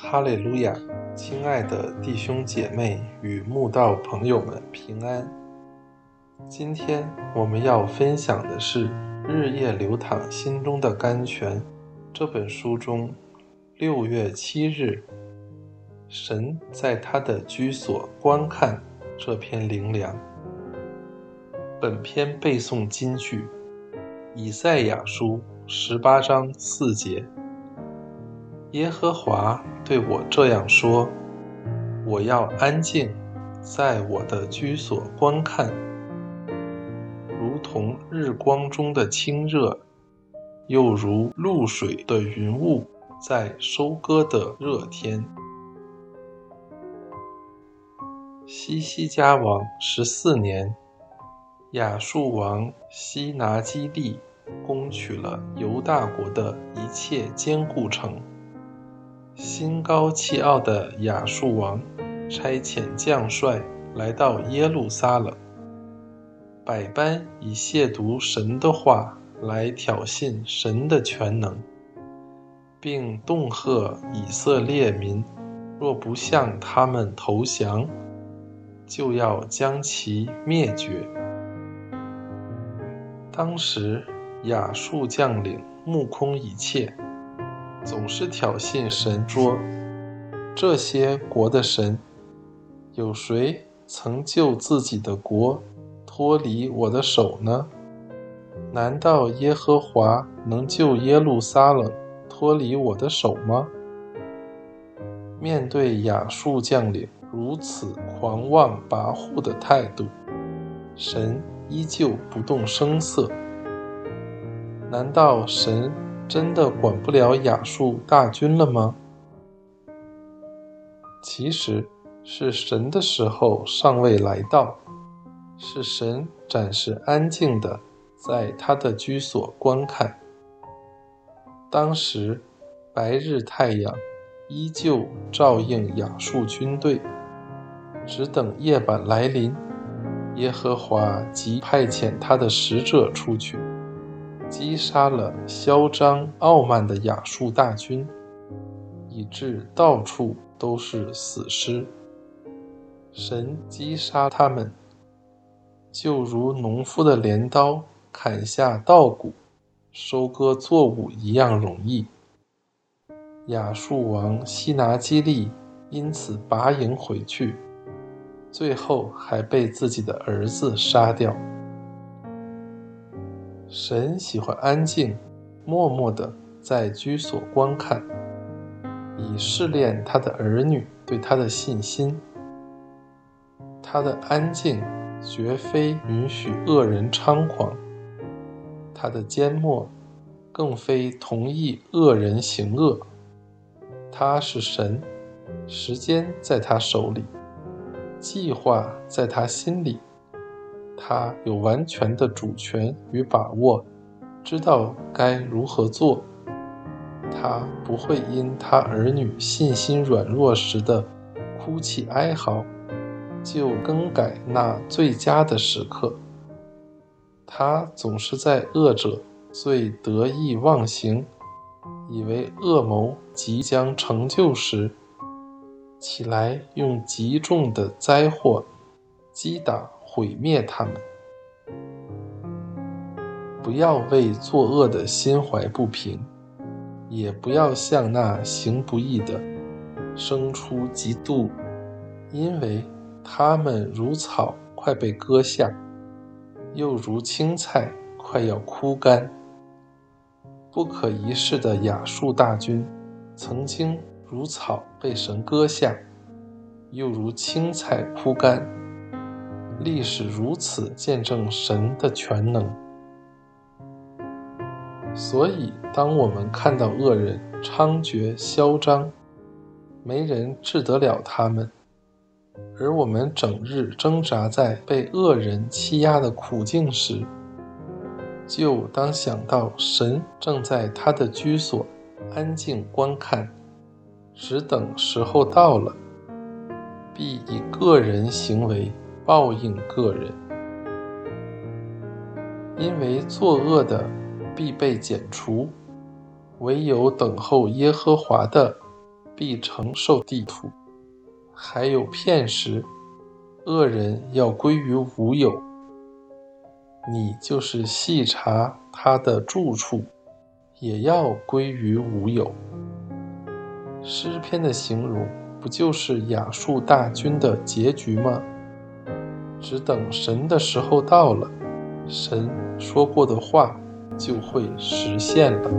哈利路亚！亲爱的弟兄姐妹与慕道朋友们，平安！今天我们要分享的是《日夜流淌心中的甘泉》这本书中六月七日，神在他的居所观看这篇灵粮。本篇背诵金句：以赛亚书十八章四节。耶和华对我这样说：“我要安静，在我的居所观看，如同日光中的清热，又如露水的云雾在收割的热天。”西西家王十四年，亚述王西拿基利攻取了犹大国的一切坚固城。心高气傲的亚述王差遣将帅来到耶路撒冷，百般以亵渎神的话来挑衅神的全能，并恫吓以色列民：若不向他们投降，就要将其灭绝。当时亚述将领目空一切。总是挑衅神，桌：“这些国的神，有谁曾救自己的国脱离我的手呢？难道耶和华能救耶路撒冷脱离我的手吗？”面对亚述将领如此狂妄跋扈的态度，神依旧不动声色。难道神？真的管不了亚述大军了吗？其实是神的时候尚未来到，是神暂时安静的在他的居所观看。当时白日太阳依旧照应亚述军队，只等夜晚来临，耶和华即派遣他的使者出去。击杀了嚣张傲慢的亚述大军，以致到处都是死尸。神击杀他们，就如农夫的镰刀砍下稻谷、收割作物一样容易。亚述王西拿基利因此拔营回去，最后还被自己的儿子杀掉。神喜欢安静、默默地在居所观看，以试炼他的儿女对他的信心。他的安静绝非允许恶人猖狂，他的缄默更非同意恶人行恶。他是神，时间在他手里，计划在他心里。他有完全的主权与把握，知道该如何做。他不会因他儿女信心软弱时的哭泣哀嚎，就更改那最佳的时刻。他总是在恶者最得意忘形，以为恶谋即将成就时，起来用极重的灾祸击打。毁灭他们！不要为作恶的心怀不平，也不要向那行不义的生出嫉妒，因为他们如草快被割下，又如青菜快要枯干。不可一世的亚述大军，曾经如草被神割下，又如青菜枯干。历史如此见证神的全能，所以当我们看到恶人猖獗嚣张，没人治得了他们，而我们整日挣扎在被恶人欺压的苦境时，就当想到神正在他的居所安静观看，只等时候到了，必以个人行为。报应个人，因为作恶的必被剪除，唯有等候耶和华的必承受地土。还有片时，恶人要归于无有。你就是细查他的住处，也要归于无有。诗篇的形容，不就是亚述大军的结局吗？只等神的时候到了，神说过的话就会实现了。